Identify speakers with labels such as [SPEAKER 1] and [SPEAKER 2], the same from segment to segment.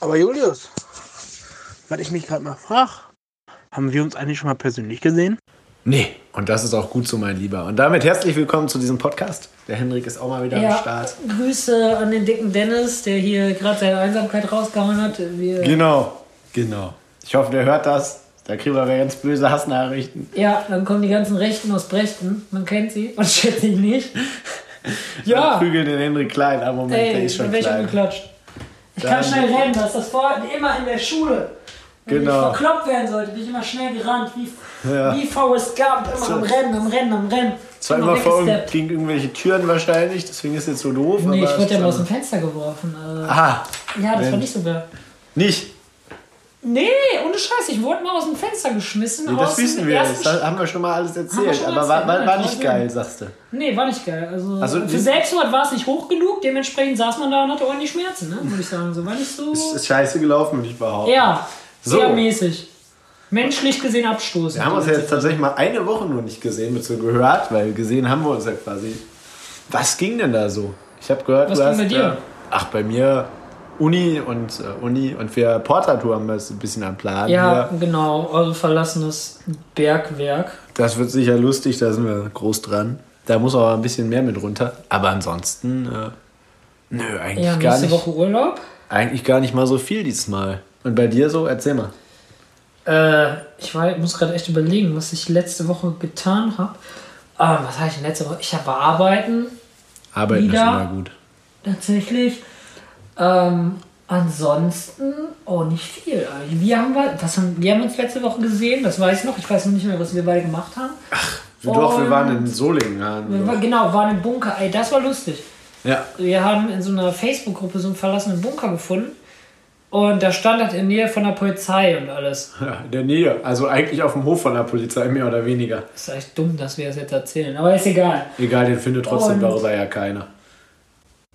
[SPEAKER 1] Aber Julius, was ich mich gerade mal frage, haben wir uns eigentlich schon mal persönlich gesehen?
[SPEAKER 2] Nee, und das ist auch gut so, mein Lieber. Und damit herzlich willkommen zu diesem Podcast. Der Henrik ist auch mal wieder am Start.
[SPEAKER 3] Grüße an den dicken Dennis, der hier gerade seine Einsamkeit rausgehauen hat. Wir
[SPEAKER 2] Genau, genau. Ich hoffe, der hört das. Da kriegen wir ganz böse Hassnachrichten.
[SPEAKER 3] Ja, dann kommen die ganzen Rechten aus Brechten. Man kennt sie, man schätzt ihn nicht.
[SPEAKER 2] Ja.
[SPEAKER 3] Ja,
[SPEAKER 2] Prügeln den Henrik klein, aber Moment, der
[SPEAKER 3] ey,
[SPEAKER 2] ist schon klein.
[SPEAKER 3] umgeklatscht. Ich
[SPEAKER 2] Dann-
[SPEAKER 3] kann schnell rennen, das ist das vor immer in der Schule. Wenn
[SPEAKER 2] Genau.
[SPEAKER 3] ich verkloppt werden sollte, bin ich immer schnell gerannt, wie,
[SPEAKER 2] Ja.
[SPEAKER 3] wie Forrest Gump, immer
[SPEAKER 2] So.
[SPEAKER 3] am Rennen, am Rennen, am Rennen.
[SPEAKER 2] Zwar immer vor gegen irgendwelche Türen wahrscheinlich, deswegen ist jetzt so doof.
[SPEAKER 3] Nee, ich wurde ja
[SPEAKER 2] es-
[SPEAKER 3] mal aus dem Fenster geworfen. Äh,
[SPEAKER 2] Aha,
[SPEAKER 3] ja, das war
[SPEAKER 2] Mensch.
[SPEAKER 3] nicht so geil.
[SPEAKER 2] nicht.
[SPEAKER 3] Nee, ohne Scheiß, ich wurde mal aus dem Fenster geschmissen.
[SPEAKER 2] Nee, das wissen wir. Das haben wir schon mal alles erzählt.
[SPEAKER 3] schon
[SPEAKER 2] Aber war, war,
[SPEAKER 3] ja,
[SPEAKER 2] war
[SPEAKER 3] ich
[SPEAKER 2] nicht
[SPEAKER 3] weiß
[SPEAKER 2] geil, sagst du.
[SPEAKER 3] Nee, war nicht geil. Also,
[SPEAKER 2] Also,
[SPEAKER 3] für Selbstmord war es nicht hoch genug, dementsprechend saß man da und hatte ordentlich Schmerzen, ne? würde ich sagen. So war nicht so.
[SPEAKER 2] Es ist scheiße gelaufen, würde ich behaupten.
[SPEAKER 3] ja,
[SPEAKER 2] So.
[SPEAKER 3] sehr mäßig. Menschlich gesehen abstoßend.
[SPEAKER 2] Wir haben uns ja jetzt tatsächlich mal eine Woche nur nicht gesehen, beziehungsweise gehört, weil gesehen haben wir uns ja quasi. Was ging denn da so? Ich habe gehört,
[SPEAKER 3] Was
[SPEAKER 2] du
[SPEAKER 3] ging
[SPEAKER 2] hast.
[SPEAKER 3] bei dir?
[SPEAKER 2] Äh, ach, bei mir Uni und äh, Uni und wir Porta-Tour haben wir jetzt ein bisschen am Plan.
[SPEAKER 3] Ja,
[SPEAKER 2] Hier.
[SPEAKER 3] genau. Eure verlassenes Bergwerk.
[SPEAKER 2] Das wird sicher lustig, da sind wir groß dran. Da muss aber ein bisschen mehr mit runter. Aber ansonsten, äh, nö, eigentlich
[SPEAKER 3] Ja,
[SPEAKER 2] gar
[SPEAKER 3] nächste
[SPEAKER 2] nicht.
[SPEAKER 3] Woche Urlaub.
[SPEAKER 2] Eigentlich gar nicht mal so viel diesmal. Und bei dir so? Erzähl mal.
[SPEAKER 3] Äh, ich war, muss gerade echt überlegen, was ich letzte Woche getan habe. Ähm, was habe ich denn letzte Woche? Ich habe arbeiten,
[SPEAKER 2] Arbeiten
[SPEAKER 3] Wieder?
[SPEAKER 2] ist immer gut.
[SPEAKER 3] tatsächlich. Ähm, ansonsten, oh, nicht viel eigentlich. Wir haben, wir, was haben, wir haben uns letzte Woche gesehen, das weiß ich noch. Ich weiß noch nicht mehr, was wir beide gemacht haben.
[SPEAKER 2] Doch, wir
[SPEAKER 3] Und-
[SPEAKER 2] waren in Solingen. ja.
[SPEAKER 3] Wir war, genau, waren im Bunker. Ey, das war lustig.
[SPEAKER 2] Ja,
[SPEAKER 3] Wir haben in so einer Facebook-Gruppe so einen verlassenen Bunker gefunden. Und da stand das in Nähe von der Polizei und alles.
[SPEAKER 2] Ja, in der Nähe. Also eigentlich auf dem Hof von der Polizei, mehr oder weniger.
[SPEAKER 3] Ist echt dumm, dass wir das jetzt erzählen. Aber ist egal.
[SPEAKER 2] Egal, den findet trotzdem
[SPEAKER 3] Und-
[SPEAKER 2] darüber ja keiner.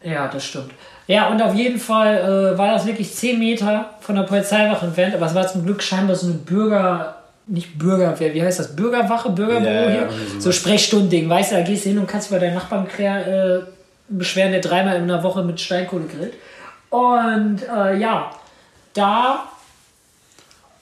[SPEAKER 3] Ja, das stimmt. Ja, und auf jeden Fall äh, war das wirklich 10 Meter von der Polizeiwache entfernt. Aber es war zum Glück scheinbar so eine Bürger... Nicht Bürgerwehr, wie heißt das? Bürgerwache, Bürgerbüro
[SPEAKER 2] Ja, ja,
[SPEAKER 3] hier?
[SPEAKER 2] sowas.
[SPEAKER 3] So Sprechstundending, weißt du, da gehst du hin und kannst bei deinem Nachbarn klär, äh, beschweren, der dreimal in einer Woche mit Steinkohle grillt. Und äh, ja, da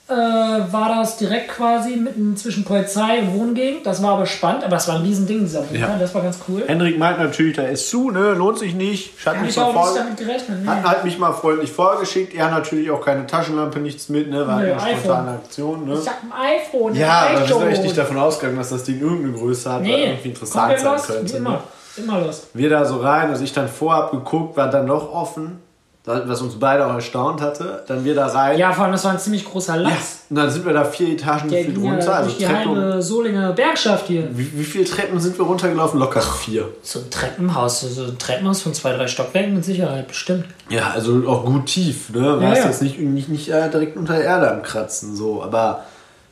[SPEAKER 3] äh, war das direkt quasi mitten zwischen Polizei und Wohngegend. Das war aber spannend, aber es war ein Riesending, dieser Bunker.
[SPEAKER 2] Ja.
[SPEAKER 3] Das war ganz cool.
[SPEAKER 2] Hendrik meint natürlich, da ist zu, ne? Lohnt sich nicht. Hat mich,
[SPEAKER 3] ich auch nicht damit gerechnet. Nee.
[SPEAKER 2] hat halt mich mal freundlich vorgeschickt. Er natürlich auch keine Taschenlampe, nichts mit, ne? War
[SPEAKER 3] Nö,
[SPEAKER 2] eine spontane Aktion, ne?
[SPEAKER 3] Ich hab ein iPhone.
[SPEAKER 2] Ja, sind
[SPEAKER 3] iPhone.
[SPEAKER 2] echt nicht davon ausgegangen, dass das Ding irgendeine Größe hat,
[SPEAKER 3] Nee,
[SPEAKER 2] irgendwie interessant sein
[SPEAKER 3] los,
[SPEAKER 2] könnte.
[SPEAKER 3] Wie
[SPEAKER 2] Ne?
[SPEAKER 3] immer. Immer los.
[SPEAKER 2] Wir da so rein, also ich dann vorab geguckt, war dann noch offen, was uns beide auch erstaunt hatte. Dann wir da rein.
[SPEAKER 3] Ja, vor allem, das war ein ziemlich großer
[SPEAKER 2] Ja,
[SPEAKER 3] Lachs.
[SPEAKER 2] Und dann sind wir da vier Etagen
[SPEAKER 3] Der ja
[SPEAKER 2] runter, also
[SPEAKER 3] durch die
[SPEAKER 2] Treppen.
[SPEAKER 3] halbe Solinger Bergschaft hier.
[SPEAKER 2] Wie, wie viele Treppen sind wir runtergelaufen? Locker vier.
[SPEAKER 3] So ein Treppenhaus, so ein Treppenhaus von zwei, drei Stockwerken mit Sicherheit, bestimmt.
[SPEAKER 2] Ja, also auch gut tief, ne? Warst
[SPEAKER 3] ja.
[SPEAKER 2] jetzt nicht, nicht, nicht äh, direkt unter der Erde am Kratzen, so. Aber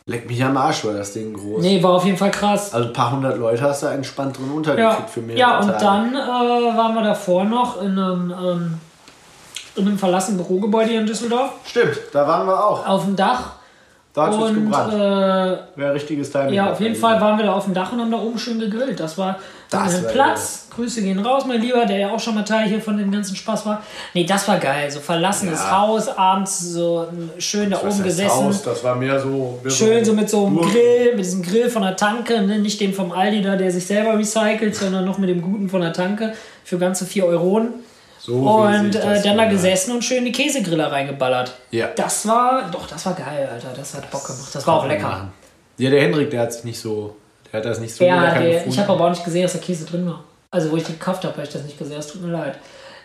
[SPEAKER 2] leck mich am Arsch, war das Ding groß.
[SPEAKER 3] Nee, war auf jeden Fall krass.
[SPEAKER 2] Also ein paar hundert Leute hast du entspannt drin
[SPEAKER 3] Ja,
[SPEAKER 2] untergekriegt für mehrere
[SPEAKER 3] ja und
[SPEAKER 2] Tage.
[SPEAKER 3] dann äh, waren wir davor noch in einem, ähm, in einem verlassenen Bürogebäude hier in Düsseldorf.
[SPEAKER 2] Stimmt, da waren wir auch.
[SPEAKER 3] Auf dem Dach.
[SPEAKER 2] Da hat es gebrannt.
[SPEAKER 3] äh,
[SPEAKER 2] Wäre richtiges Timing.
[SPEAKER 3] ja, auf jeden. Fall waren wir da auf dem Dach und haben da oben schön gegrillt. Das war
[SPEAKER 2] Das
[SPEAKER 3] ein
[SPEAKER 2] war
[SPEAKER 3] Platz. Grüße gehen raus, mein Lieber, der ja auch schon mal Teil hier von dem ganzen Spaß war. Nee, das war geil. So verlassenes
[SPEAKER 2] Ja.
[SPEAKER 3] Haus, abends so schön da oben gesessen.
[SPEAKER 2] Haus? Das war mehr so. Mehr
[SPEAKER 3] Schön so mit so einem
[SPEAKER 2] Burg.
[SPEAKER 3] Grill, mit diesem Grill von der Tanke, ne? nicht dem vom Aldi da, der sich selber recycelt, sondern noch mit dem guten von der Tanke für ganze 4 Euronen.
[SPEAKER 2] So
[SPEAKER 3] Und äh,
[SPEAKER 2] das
[SPEAKER 3] dann da
[SPEAKER 2] gehört.
[SPEAKER 3] gesessen und schön die Käsegriller reingeballert.
[SPEAKER 2] Ja.
[SPEAKER 3] Das war, doch, das war geil, Alter. Das hat Bock gemacht. Das war auch lecker.
[SPEAKER 2] Ja, der Hendrik, der hat sich nicht so. Der hat das nicht so
[SPEAKER 3] Ja,
[SPEAKER 2] lecker
[SPEAKER 3] der, ich habe aber auch nicht gesehen, dass da Käse drin war. Also, wo ich den gekauft habe, habe ich das nicht gesehen. Es tut mir leid.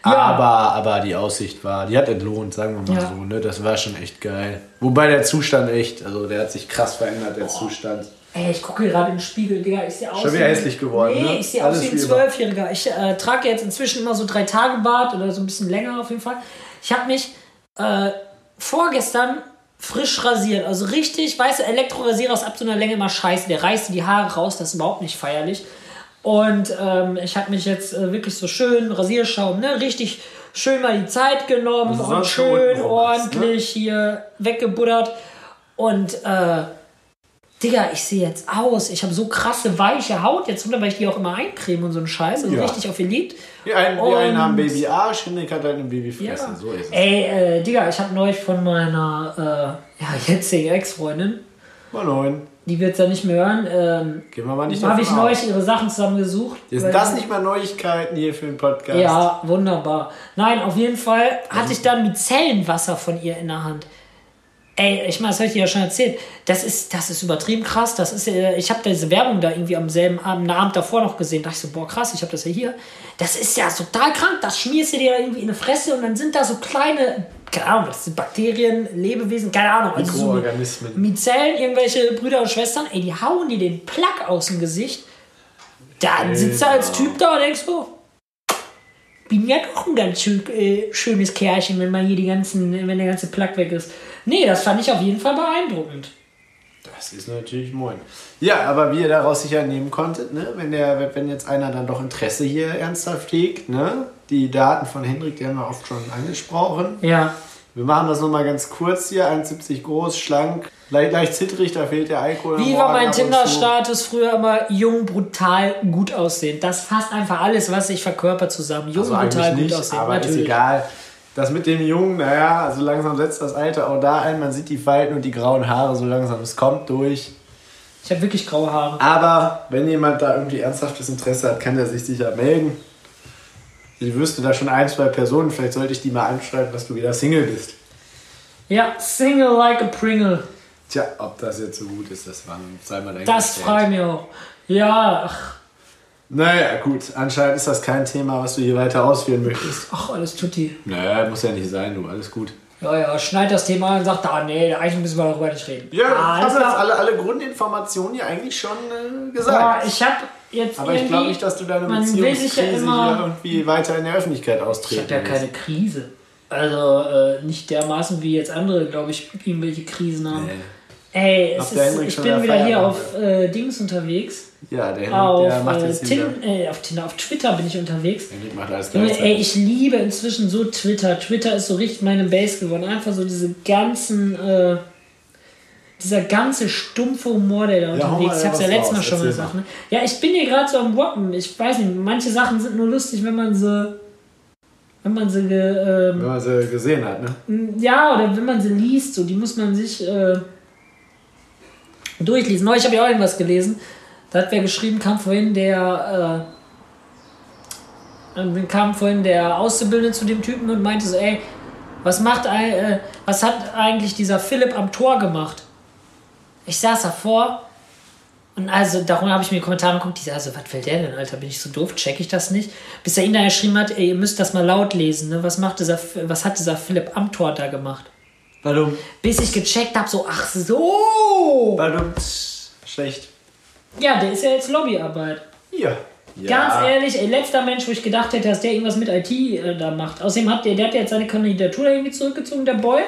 [SPEAKER 2] Aber, aber die Aussicht war, die hat entlohnt, sagen wir mal
[SPEAKER 3] Ja.
[SPEAKER 2] so, ne? Das war schon echt geil. Wobei der Zustand echt, also der hat sich krass verändert, der Zustand.
[SPEAKER 3] Ey, ich gucke gerade in den Spiegel, Digga. Ich sehe aus.
[SPEAKER 2] Schon wieder
[SPEAKER 3] wie-
[SPEAKER 2] hässlich geworden,
[SPEAKER 3] Nee,
[SPEAKER 2] ne?
[SPEAKER 3] ich sehe aus wie ein. Zwölfjähriger. Ich äh, trage jetzt inzwischen immer so drei Tage Bart oder so ein bisschen länger auf jeden Fall. Ich habe mich äh, vorgestern frisch rasiert. Also richtig, weißt du, Elektrorasierer ist ab so einer Länge immer scheiße. Der reißt die Haare raus, das ist überhaupt nicht feierlich. Und ähm, ich habe mich jetzt äh, wirklich so schön, Rasierschaum, ne, richtig schön mal die Zeit genommen
[SPEAKER 2] Also
[SPEAKER 3] und schön
[SPEAKER 2] unten noch was, ne?
[SPEAKER 3] ordentlich hier weggebuddert. Und äh, Digga, ich sehe jetzt aus. Ich habe so krasse, weiche Haut jetzt runter, weil ich die auch immer eincreme und so einen Scheiß. Also
[SPEAKER 2] Ja.
[SPEAKER 3] richtig auf ihr liebt.
[SPEAKER 2] Die einen, die einen
[SPEAKER 3] Und-
[SPEAKER 2] haben Babyarsch, Henrik hat eine Babyfresse.
[SPEAKER 3] Ja.
[SPEAKER 2] So ist es.
[SPEAKER 3] Ey, äh, Digga, ich habe neulich von meiner äh, ja, jetzigen Ex-Freundin,
[SPEAKER 2] Moin.
[SPEAKER 3] die wird es ja nicht mehr hören, ähm,
[SPEAKER 2] Gehen wir mal nicht
[SPEAKER 3] habe
[SPEAKER 2] davon
[SPEAKER 3] ich neulich ihre Sachen zusammengesucht.
[SPEAKER 2] Sind das nicht mal Neuigkeiten hier für den Podcast?
[SPEAKER 3] Ja, wunderbar. Nein, auf jeden Fall hatte ich dann Micellenwasser von ihr in der Hand. Ey, ich meine, das habe ich dir ja schon erzählt. Das ist, das ist übertrieben krass. Das ist, äh, ich habe diese Werbung da irgendwie am selben Abend, Abend davor noch gesehen. Da dachte ich so, boah, krass, ich habe das ja hier. Das ist ja total krank. Das schmierst du dir irgendwie in eine Fresse und dann sind da so kleine, keine Ahnung, das sind Bakterien, Lebewesen, keine Ahnung. Also so
[SPEAKER 2] Mikroorganismen.
[SPEAKER 3] Mizellen, irgendwelche Brüder und Schwestern, ey, die hauen dir den Plack aus dem Gesicht. Dann sitzt er als Typ da und denkst so, bin ja doch ein ganz schön, äh, schönes Kerlchen, wenn man hier die ganzen, wenn der ganze Plack weg ist. Nee, das fand ich auf jeden Fall beeindruckend.
[SPEAKER 2] Das ist natürlich moin. Ja, aber wie ihr daraus sicher nehmen konntet, ne, wenn, der, wenn jetzt einer dann doch Interesse hier ernsthaft hegt, ne, die Daten von Hendrik, die haben wir oft schon angesprochen.
[SPEAKER 3] Ja.
[SPEAKER 2] Wir machen das nochmal ganz kurz hier, 1,70 groß, schlank, leicht, leicht zittrig, da fehlt der Alkohol.
[SPEAKER 3] Wie war mein. Tinder-Status früher immer jung, brutal, gut aussehen? Das fasst einfach alles, was ich verkörper zusammen. Jung,
[SPEAKER 2] Also
[SPEAKER 3] brutal,
[SPEAKER 2] eigentlich
[SPEAKER 3] gut
[SPEAKER 2] nicht,
[SPEAKER 3] aussehen.
[SPEAKER 2] aber
[SPEAKER 3] Natürlich.
[SPEAKER 2] ist egal. Das mit dem Jungen, naja, also langsam setzt das Alter auch da ein. Man sieht die Falten und die grauen Haare so langsam. Es kommt durch.
[SPEAKER 3] Ich habe wirklich graue Haare.
[SPEAKER 2] Aber wenn jemand da irgendwie ernsthaftes Interesse hat, kann der sich sicher melden. Ich wüsste da schon ein, zwei Personen. Vielleicht sollte ich die mal anschreiben, dass du wieder Single bist.
[SPEAKER 3] Ja, single like a Pringle.
[SPEAKER 2] Tja, ob das jetzt so gut ist, das war, sei mal
[SPEAKER 3] Das frage ich mich auch. Ja, ach,
[SPEAKER 2] Naja, gut. Anscheinend ist das kein Thema, was du hier weiter ausführen möchtest.
[SPEAKER 3] ach, alles tutti.
[SPEAKER 2] Naja, muss ja nicht sein, du. Alles gut.
[SPEAKER 3] Ja, ja, schneid das Thema an und sagt, ah nee, eigentlich müssen wir darüber nicht reden.
[SPEAKER 2] Ja,
[SPEAKER 3] ah,
[SPEAKER 2] du hast
[SPEAKER 3] klar.
[SPEAKER 2] alle, alle Grundinformationen hier eigentlich schon äh, gesagt.
[SPEAKER 3] ich habe jetzt
[SPEAKER 2] Aber ich glaube nicht, dass du deine
[SPEAKER 3] sich ja
[SPEAKER 2] Beziehungskrise
[SPEAKER 3] immer-
[SPEAKER 2] hier irgendwie weiter in der Öffentlichkeit
[SPEAKER 3] Ich
[SPEAKER 2] austreten
[SPEAKER 3] habe ja keine Krise. Also äh, nicht dermaßen wie jetzt andere, glaube ich, irgendwelche Krisen haben.
[SPEAKER 2] Nee.
[SPEAKER 3] Ey, ist, ich bin
[SPEAKER 2] wieder
[SPEAKER 3] hier auf äh, Dings unterwegs.
[SPEAKER 2] Ja, der Henrik,
[SPEAKER 3] Auf,
[SPEAKER 2] der macht
[SPEAKER 3] äh,
[SPEAKER 2] jetzt wieder.
[SPEAKER 3] Tin, äh, auf Tinder, auf Twitter bin ich unterwegs.
[SPEAKER 2] Macht alles
[SPEAKER 3] Junge, ey, ich liebe inzwischen so Twitter. Twitter ist so richtig meine Base geworden. Einfach so diese ganzen, äh, dieser ganze stumpfe Humor, der da
[SPEAKER 2] Ja,
[SPEAKER 3] unterwegs
[SPEAKER 2] mal
[SPEAKER 3] ist. Ich hab's ja letztes Mal schon
[SPEAKER 2] erzähl
[SPEAKER 3] gesagt. Ne? Ja, ich bin hier gerade so am Woppen. Ich weiß nicht, manche Sachen sind nur lustig, wenn man sie, wenn man sie, ähm,
[SPEAKER 2] Wenn man sie gesehen hat, ne?
[SPEAKER 3] ja, oder wenn man sie liest, so, die muss man sich äh, durchlesen. Neulich habe ich auch irgendwas gelesen. Da hat wer geschrieben, kam vorhin der, äh, äh, kam vorhin der Auszubildende zu dem Typen und meinte so, ey, was macht, äh, was hat eigentlich dieser Philipp am Tor gemacht? Ich saß davor und also darum habe ich mir die Kommentare geguckt, die sagen, also, was fällt der denn, Alter? Bin ich so doof? Check ich das nicht? Bis er ihn dann geschrieben hat, ey, ihr müsst das mal laut lesen, ne? Was macht dieser, was hat dieser Philipp am Tor da gemacht?
[SPEAKER 2] Warum?
[SPEAKER 3] Bis ich gecheckt habe, so, ach so!
[SPEAKER 2] Warum? Schlecht.
[SPEAKER 3] Ja, der ist ja jetzt Lobbyarbeit.
[SPEAKER 2] Ja.
[SPEAKER 3] Ganz
[SPEAKER 2] ja.
[SPEAKER 3] ehrlich, ey, letzter Mensch, wo ich gedacht hätte, dass der irgendwas mit IT äh, da macht. Außerdem hat der, der hat jetzt seine Kandidatur da irgendwie zurückgezogen, der Boy.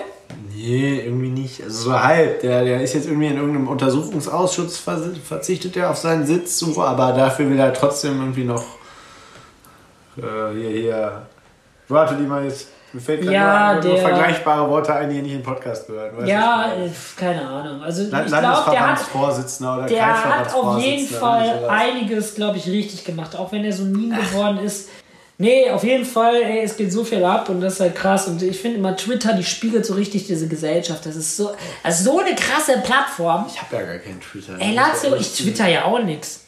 [SPEAKER 2] Nee, irgendwie nicht. Also so halb. Der, der ist jetzt irgendwie in irgendeinem Untersuchungsausschuss verzichtet er auf seinen Sitz, so, aber dafür will er trotzdem irgendwie noch äh, hier, hier. Warte, die mal jetzt. Mir fällt gerade
[SPEAKER 3] Ja,
[SPEAKER 2] nur, vergleichbare Worte ein, die nicht im Podcast gehören. Weißt
[SPEAKER 3] Ja, äh, keine Ahnung. Also ich glaube, der hat,
[SPEAKER 2] oder
[SPEAKER 3] der hat auf jeden Fall einiges, glaube ich, richtig gemacht. Auch wenn er so Meme geworden ist. Nee, auf jeden Fall, ey, es geht so viel ab und das ist halt krass. Und ich finde immer, Twitter, die spiegelt so richtig diese Gesellschaft. Das ist so, ist so eine krasse Plattform.
[SPEAKER 2] Ich habe ja gar keinen Twitter.
[SPEAKER 3] Ey, Lazio, ich twitter ja auch nix.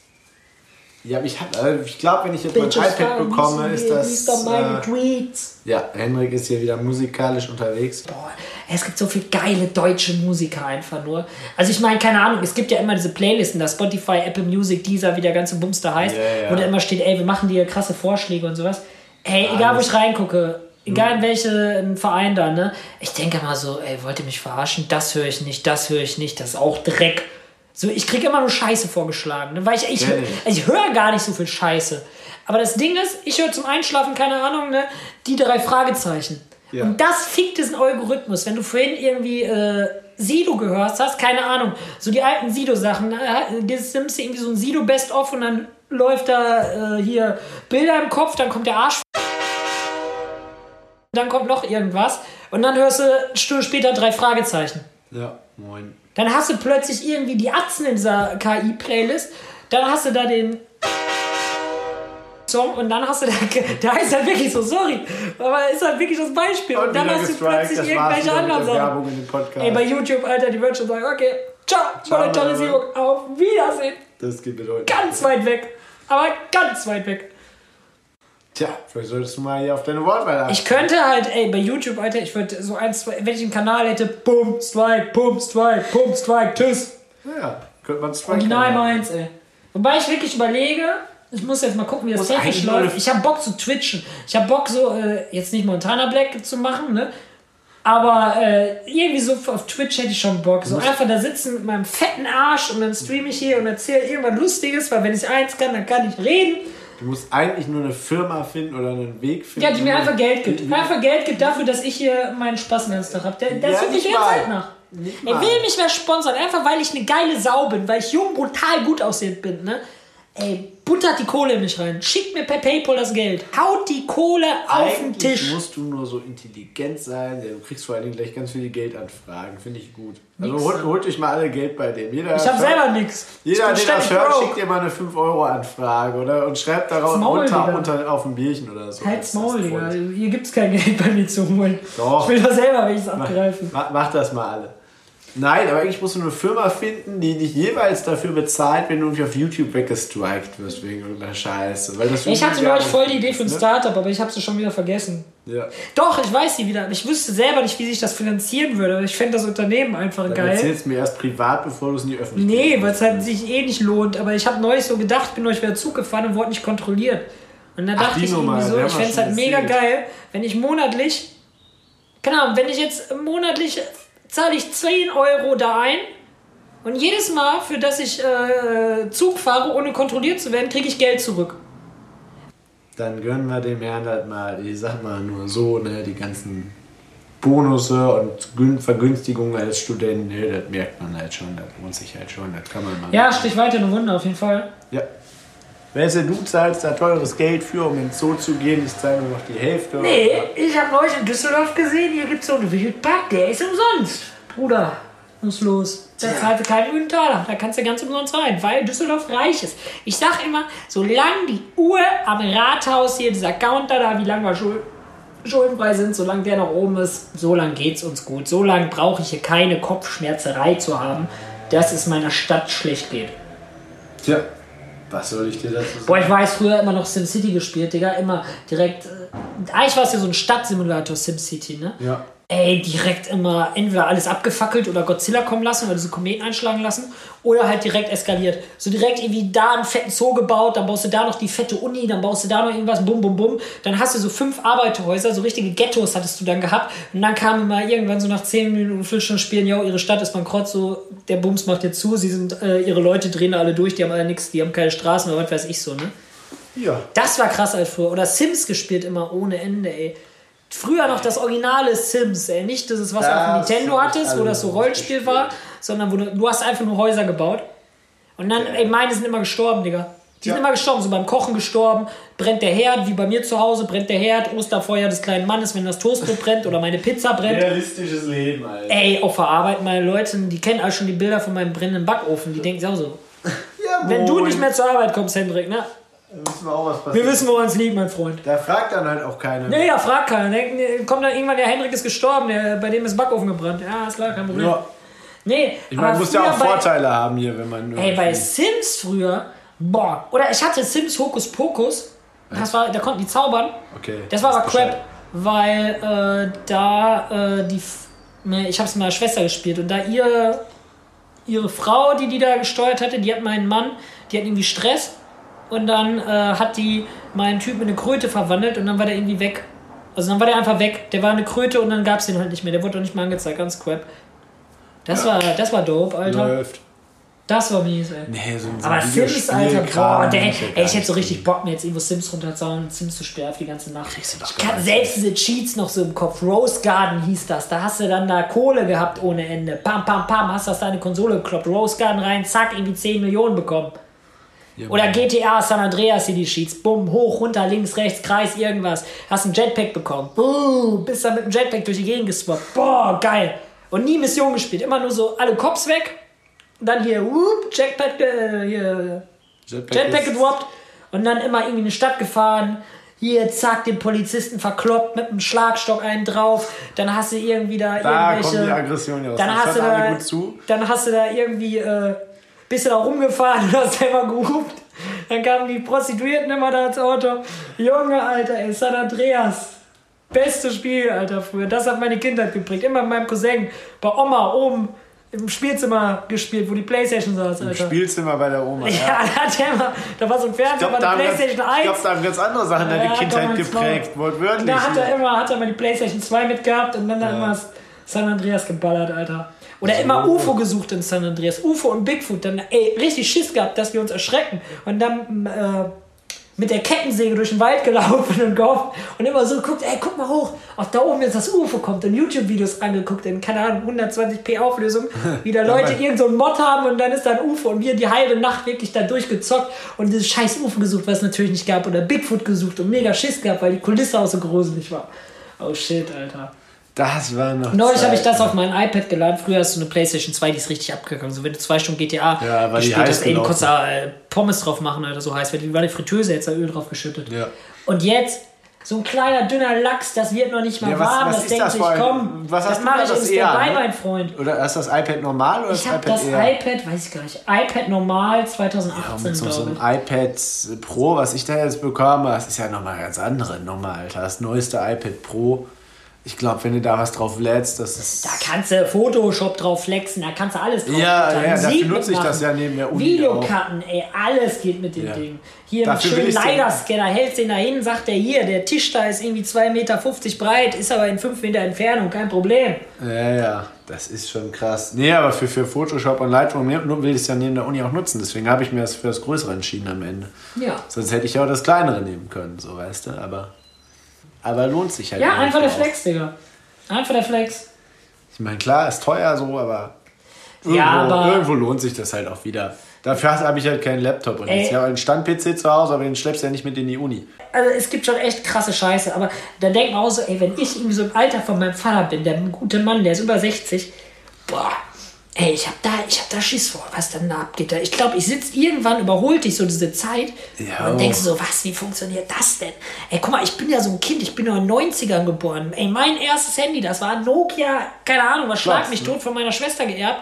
[SPEAKER 2] Ja, ich habe, also ich glaube, wenn ich jetzt mein iPad bekomme, ist das.
[SPEAKER 3] meine
[SPEAKER 2] Äh,
[SPEAKER 3] Tweets.
[SPEAKER 2] ja, Henrik ist hier wieder musikalisch unterwegs.
[SPEAKER 3] Boah, es gibt so viele geile deutsche Musiker einfach nur. Also ich meine, keine Ahnung, es gibt ja immer diese Playlisten, da Spotify, Apple Music, Deezer, wie der ganze Bums da heißt,
[SPEAKER 2] Ja, ja.
[SPEAKER 3] wo da immer steht, ey, wir machen dir krasse Vorschläge und sowas. Ey, egal wo ich reingucke, egal in welchen Verein da, ne? Ich denke immer so, ey, wollt ihr mich verarschen? Das höre ich nicht, das höre ich nicht, das ist auch Dreck. So, ich kriege immer nur Scheiße vorgeschlagen, ne? weil ich, ich,
[SPEAKER 2] nee.
[SPEAKER 3] ich höre gar nicht so viel Scheiße. Aber das Ding ist, ich höre zum Einschlafen, keine Ahnung, ne? Die drei Fragezeichen.
[SPEAKER 2] Ja.
[SPEAKER 3] Und das fickt diesen Algorithmus. Wenn du vorhin irgendwie äh, Sido gehört hast, keine Ahnung, so die alten Sido-Sachen, äh, das nimmst du irgendwie so ein Sido Best-of und dann läuft da äh, hier Bilder im Kopf, dann kommt der Arsch. Dann kommt noch irgendwas und dann hörst du eine Stunde später drei Fragezeichen.
[SPEAKER 2] Ja, moin.
[SPEAKER 3] Dann hast du plötzlich irgendwie die Atzen in dieser KI-Playlist. Dann hast du da den Song und dann hast du da, da ist halt wirklich so, sorry, aber ist halt wirklich das Beispiel. Und, dann
[SPEAKER 2] wieder
[SPEAKER 3] hast du plötzlich irgendwelche anderen
[SPEAKER 2] der
[SPEAKER 3] Sachen. Ey, bei YouTube, Alter, die wird schon sagen, okay, ciao,
[SPEAKER 2] Ciao,
[SPEAKER 3] Monetarisierung, auf Wiedersehen.
[SPEAKER 2] Das geht bedeutend.
[SPEAKER 3] Ganz weit weg. Aber ganz weit weg.
[SPEAKER 2] Tja, vielleicht solltest du mal hier auf deine Wortwahl achten.
[SPEAKER 3] Ich könnte halt, ey, bei YouTube, Alter, ich würde so ein, zwei, wenn ich einen Kanal hätte, Pump, Strike, Pump, Strike, Pump, Strike, Tschüss.
[SPEAKER 2] Ja, könnte man Strike
[SPEAKER 3] Original meins, ey. Wobei ich wirklich überlege, ich muss jetzt mal gucken, wie das technisch läuft. Ich habe Bock zu twitchen. Ich habe Bock so, äh, jetzt nicht Montana Black zu machen, ne? Aber äh, irgendwie so auf Twitch hätte ich schon Bock. So einfach da sitzen mit meinem fetten Arsch und dann streame ich hier und erzähle irgendwas Lustiges, weil wenn ich eins kann, dann kann ich reden.
[SPEAKER 2] Du musst eigentlich nur eine Firma finden oder einen Weg finden.
[SPEAKER 3] Ja, die mir einfach Geld gibt. Einfach Geld gibt dafür, dass ich hier meinen Spaß den ganzen Tag habe. Der, der
[SPEAKER 2] Ja,
[SPEAKER 3] sucht mich
[SPEAKER 2] mal.
[SPEAKER 3] Zeit nach. Er will mich mehr sponsern, einfach weil ich eine geile Sau bin, weil ich jung, brutal gut aussehend bin, ne? Ey, buttert die Kohle in mich rein. Schickt mir per Paypal das Geld. Haut die Kohle auf den Tisch.
[SPEAKER 2] musst du nur so intelligent sein. Du kriegst vor allen Dingen gleich ganz viele Geldantfragen. Finde ich gut. Also
[SPEAKER 3] Nix,
[SPEAKER 2] holt, holt euch mal alle Geld bei dem. Jeder
[SPEAKER 3] Ich hab
[SPEAKER 2] hört-
[SPEAKER 3] selber nix.
[SPEAKER 2] Jeder, der das hört, schickt dir mal eine 5-Euro-Anfrage oder und schreibt darauf
[SPEAKER 3] Maul, Digga.
[SPEAKER 2] unter, auf ein Bierchen oder so.
[SPEAKER 3] Halt's Maul, Digga. Hier gibt's kein Geld bei mir zu holen.
[SPEAKER 2] Doch.
[SPEAKER 3] Ich will das selber, wenn ich's abgreifen.
[SPEAKER 2] Mach, mach das mal alle. Nein, aber eigentlich musst du eine Firma finden, die dich jeweils dafür bezahlt, wenn du irgendwie auf YouTube weggestrikt wirst wegen irgendeiner Scheiße. Weil das
[SPEAKER 3] Ich hatte neulich voll die Idee für ein
[SPEAKER 2] ne?
[SPEAKER 3] Startup, aber ich habe sie schon wieder vergessen.
[SPEAKER 2] Ja.
[SPEAKER 3] Doch, ich weiß sie wieder. Ich wüsste selber nicht, wie sich das finanzieren würde. aber Ich fände das Unternehmen einfach
[SPEAKER 2] Dann
[SPEAKER 3] geil.
[SPEAKER 2] erzählst mir erst privat, bevor du es in die Öffentlichkeit
[SPEAKER 3] Nee, weil es halt sich eh nicht lohnt. Aber ich habe neulich so gedacht, bin euch wieder Zug gefahren und wurde nicht kontrolliert. Und dann
[SPEAKER 2] Ach,
[SPEAKER 3] dachte ich
[SPEAKER 2] Nummer,
[SPEAKER 3] irgendwie so, ich fände es halt mega geil, wenn ich monatlich, keine Ahnung, wenn ich jetzt monatlich zahle ich 10 Euro da ein und jedes Mal, für das ich äh, Zug fahre, ohne kontrolliert zu werden, kriege ich Geld zurück.
[SPEAKER 2] Dann gönnen wir dem Herrn halt mal, ich sag mal nur so, ne, die ganzen Bonusse und Gün- Vergünstigungen als Student, ne, das merkt man halt schon, das lohnt sich halt schon, das kann man mal.
[SPEAKER 3] Ja, Stich weiter eine Wunder auf jeden Fall.
[SPEAKER 2] ja. Weißt du, du zahlst da teures Geld für, um ins Zoo zu gehen, ich zahle nur noch die Hälfte.
[SPEAKER 3] Nee, ich habe neulich in Düsseldorf gesehen, hier gibt es so einen Wildpark, der ist umsonst. Bruder, muss los. Da zahlt du keinen guten Taler. Da kannst du ganz umsonst rein, weil Düsseldorf reich ist. Ich sag immer, solange die Uhr am Rathaus hier, dieser Counter da, wie lange wir schuld, schuldenfrei sind, solange der noch oben ist, so lange geht's uns gut. So lange brauche ich hier keine Kopfschmerzerei zu haben, dass es meiner Stadt schlecht geht.
[SPEAKER 2] Tja, was soll ich dir dazu sagen?
[SPEAKER 3] Boah, ich weiß früher immer noch SimCity gespielt, Digga. Immer direkt. Äh, eigentlich war es ja so ein Stadtsimulator, SimCity, ne?
[SPEAKER 2] Ja.
[SPEAKER 3] Ey, direkt immer entweder alles abgefackelt oder Godzilla kommen lassen oder diese Kometen einschlagen lassen oder halt direkt eskaliert. So direkt irgendwie da einen fetten Zoo gebaut, dann baust du da noch die fette Uni, dann baust du da noch irgendwas, bum, bum, bum. Dann hast du so fünf Arbeiterhäuser, so richtige Ghettos hattest du dann gehabt. Und dann kam immer irgendwann so nach zehn Minuten, Viertelstunde spielen, ja, ihre Stadt ist bankrott, so, der Bums macht jetzt zu, sie sind, äh, ihre Leute drehen alle durch, die haben alle nichts, die haben keine Straßen oder was weiß ich so, ne?
[SPEAKER 2] Ja.
[SPEAKER 3] Das war krass als früher. Oder Sims gespielt immer ohne Ende, ey. Früher noch das originale Sims, ey. Nicht dieses, was du auf
[SPEAKER 2] Das
[SPEAKER 3] Nintendo hattest, wo
[SPEAKER 2] alle
[SPEAKER 3] das so Rollenspiel war, sondern wo du, du hast einfach nur Häuser gebaut. Und dann, ey, meine sind immer gestorben, Digga. Die sind
[SPEAKER 2] Ja.
[SPEAKER 3] immer gestorben, so beim Kochen gestorben, brennt der Herd, wie bei mir zu Hause, brennt der Herd, Osterfeuer des kleinen Mannes, wenn das Toastbrot brennt oder meine Pizza brennt.
[SPEAKER 2] Realistisches Leben, Alter.
[SPEAKER 3] Ey, auf der Arbeit, meine Leute, die kennen auch schon die Bilder von meinem brennenden Backofen, die denken sich auch so.
[SPEAKER 2] Ja,
[SPEAKER 3] Wenn du nicht mehr zur Arbeit kommst, Hendrik, ne?
[SPEAKER 2] Dann wissen wir auch, was
[SPEAKER 3] Wir
[SPEAKER 2] passiert.
[SPEAKER 3] wissen, woran es liegt, mein Freund.
[SPEAKER 2] Da fragt dann halt auch keiner.
[SPEAKER 3] Nee, ja, fragt keiner. Denken, äh, kommt dann irgendwann, der Hendrik ist gestorben, der, bei dem ist Backofen gebrannt. Ja, ist klar, kein Problem.
[SPEAKER 2] Ja.
[SPEAKER 3] Nee,
[SPEAKER 2] Ich meine, muss ja auch
[SPEAKER 3] bei,
[SPEAKER 2] Vorteile haben hier, wenn man.
[SPEAKER 3] Ey, bei Sims früher, boah, oder ich hatte Sims Hokus Pokus, das war, da konnten die zaubern.
[SPEAKER 2] Okay.
[SPEAKER 3] Das war aber crap, weil äh, da äh, die, ne, ich hab's mit meiner Schwester gespielt und da ihr, ihre Frau, die die da gesteuert hatte, die hat meinen Mann, die hat irgendwie Stress und dann äh, hat die meinen Typ in eine Kröte verwandelt und dann war der irgendwie weg. Also dann war der einfach weg. Der war eine Kröte und dann gab's den halt nicht mehr. Der wurde doch nicht mal angezeigt, ganz crap. Das war, das war dope, Alter.
[SPEAKER 2] Läuft.
[SPEAKER 3] Das war mies, ey.
[SPEAKER 2] Nee, so ein
[SPEAKER 3] Aber Sims, Alter, boah, der, ey, ich hätte so richtig Bock, mir jetzt irgendwo Sims runterzuhauen und Sims zu sperren die ganze Nacht. Ich
[SPEAKER 2] nicht.
[SPEAKER 3] selbst diese Cheats noch so im Kopf. Rose Garden hieß das. Da hast du dann da Kohle gehabt ohne Ende. Pam, pam, pam, hast das deine Konsole gekloppt. Rose Garden rein, zack, irgendwie 10 Millionen bekommen.
[SPEAKER 2] Ja,
[SPEAKER 3] Oder. GTA San Andreas hier die Cheats. Bumm, hoch, runter, links, rechts, Kreis, irgendwas. Hast ein Jetpack bekommen. Buh, bist dann mit dem Jetpack durch die Gegend geswappt. Boah, geil. Und nie Mission gespielt. Immer nur so alle Cops weg. Und dann hier, whoop, Jetpack, äh, hier,
[SPEAKER 2] Jetpack,
[SPEAKER 3] Jetpack gedroppt. Und dann immer irgendwie in die Stadt gefahren. Hier, zack, den Polizisten verkloppt mit einem Schlagstock einen drauf. Dann hast du irgendwie da,
[SPEAKER 2] Da
[SPEAKER 3] irgendwelche.
[SPEAKER 2] kommt die Aggression raus.
[SPEAKER 3] Dann hast, du da,
[SPEAKER 2] gut zu.
[SPEAKER 3] dann hast du da irgendwie, äh, bist du da rumgefahren und hast selber gehupt. Dann kamen die Prostituierten immer da ins Auto. Junge, Alter, ey, San Andreas. Beste Spiel, Alter, früher. Das hat meine Kindheit geprägt. Immer mit meinem Cousin bei Oma oben im Spielzimmer gespielt, wo die Playstation saß,
[SPEAKER 2] Im
[SPEAKER 3] Alter.
[SPEAKER 2] Spielzimmer bei der Oma.
[SPEAKER 3] Ja, da, hat der immer, da war so ein Fernseher,
[SPEAKER 2] glaube,
[SPEAKER 3] war
[SPEAKER 2] da,
[SPEAKER 3] eine
[SPEAKER 2] haben ganz-
[SPEAKER 3] Playstation
[SPEAKER 2] ich
[SPEAKER 3] 1.
[SPEAKER 2] glaub, da haben ganz andere Sachen deine
[SPEAKER 3] Ja,
[SPEAKER 2] Kindheit
[SPEAKER 3] Thomas
[SPEAKER 2] geprägt. Wortwörtlich.
[SPEAKER 3] Da hat er immer, hat er mal die Playstation 2 mitgehabt und dann da immer San Andreas geballert, Alter. Oder immer UFO gesucht in San Andreas. UFO und Bigfoot. Dann, ey, richtig Schiss gehabt, dass wir uns erschrecken. Und dann äh, mit der Kettensäge durch den Wald gelaufen und gehofft. Und immer so geguckt, ey, guck mal hoch. Auch da oben jetzt das UFO kommt. Und YouTube-Videos angeguckt in, keine Ahnung, 120p Auflösung. Wie da Leute irgend so einen Mod haben und dann ist da ein UFO. Und wir die halbe Nacht wirklich da durchgezockt und dieses scheiß UFO gesucht, was es natürlich nicht gab. Oder Bigfoot gesucht und mega Schiss gehabt, weil die Kulisse auch so gruselig war. Oh shit, Alter.
[SPEAKER 2] Das war noch.
[SPEAKER 3] Neulich habe ich das auf mein iPad geladen. Früher hast du eine PlayStation 2, die ist richtig abgegangen. So, wenn du zwei Stunden GTA
[SPEAKER 2] Ja,
[SPEAKER 3] gespielt hast, ey, du konntest da äh, Pommes drauf machen oder so heiß. Weil die war die Fritteuse jetzt da Öl drauf geschüttet.
[SPEAKER 2] Ja.
[SPEAKER 3] Und jetzt so ein kleiner, dünner Lachs, das wird noch nicht mal
[SPEAKER 2] Ja, was-
[SPEAKER 3] warm.
[SPEAKER 2] was
[SPEAKER 3] das
[SPEAKER 2] ist
[SPEAKER 3] denkt sich,
[SPEAKER 2] ein-
[SPEAKER 3] komm,
[SPEAKER 2] was hast
[SPEAKER 3] das
[SPEAKER 2] du
[SPEAKER 3] mache ich
[SPEAKER 2] das eher,
[SPEAKER 3] dabei,
[SPEAKER 2] ne?
[SPEAKER 3] mein Freund.
[SPEAKER 2] Oder ist das iPad normal oder
[SPEAKER 3] Ich
[SPEAKER 2] das
[SPEAKER 3] habe
[SPEAKER 2] iPad
[SPEAKER 3] das iPad, weiß ich gar nicht, iPad normal 2018,
[SPEAKER 2] Ja, so, so
[SPEAKER 3] ich.
[SPEAKER 2] iPad Pro, was ich da jetzt bekomme, das ist ja nochmal ganz andere Nummer, Alter. Das neueste iPad Pro. Ich glaube, wenn du da was drauf lädst, das ist.
[SPEAKER 3] Da kannst du Photoshop drauf flexen, da kannst du alles drauf
[SPEAKER 2] Ja, ja,
[SPEAKER 3] Musik
[SPEAKER 2] dafür nutze ich das ja neben der Uni
[SPEAKER 3] Videokarten, ey, alles geht mit dem
[SPEAKER 2] Ja.
[SPEAKER 3] Ding. Hier
[SPEAKER 2] Dafür
[SPEAKER 3] mit schönen LiDAR-Scanner, hältst den da hin, sagt der hier, der Tisch da ist irgendwie 2,50 Meter breit, ist aber in 5 Meter Entfernung, kein Problem.
[SPEAKER 2] Ja, ja, das ist schon krass. Nee, aber für, für Photoshop und Lightroom will ich es ja neben der Uni auch nutzen. Deswegen habe ich mir das für das Größere entschieden am Ende.
[SPEAKER 3] Ja.
[SPEAKER 2] Sonst hätte ich ja auch das Kleinere nehmen können, so weißt du. Aber, aber lohnt sich halt.
[SPEAKER 3] Ja, einfach der
[SPEAKER 2] auch.
[SPEAKER 3] Flex, Digga. Einfach der Flex.
[SPEAKER 2] Ich meine, klar, ist teuer so, aber irgendwo,
[SPEAKER 3] Ja, aber-
[SPEAKER 2] irgendwo lohnt sich das halt auch wieder. Dafür habe ich halt keinen Laptop und jetzt ja einen Stand-PC zu Hause, aber den schleppst du ja nicht mit in die Uni.
[SPEAKER 3] Also es gibt schon echt krasse Scheiße, aber da denkt man auch so, ey, wenn ich irgendwie so im Alter von meinem Vater bin, der gute Mann, der ist über 60, boah, ey, ich hab da, ich hab da Schiss vor, was dann da abgeht. Ich glaube, ich sitze irgendwann, überholt dich so diese Zeit
[SPEAKER 2] Ja.
[SPEAKER 3] und denkst so, was, wie funktioniert das denn? Ey, guck mal, ich bin ja so ein Kind, ich bin ja in den 90ern geboren. Ey, mein erstes Handy, das war Nokia, keine Ahnung, was schlag mich
[SPEAKER 2] ne?
[SPEAKER 3] tot von meiner Schwester geerbt.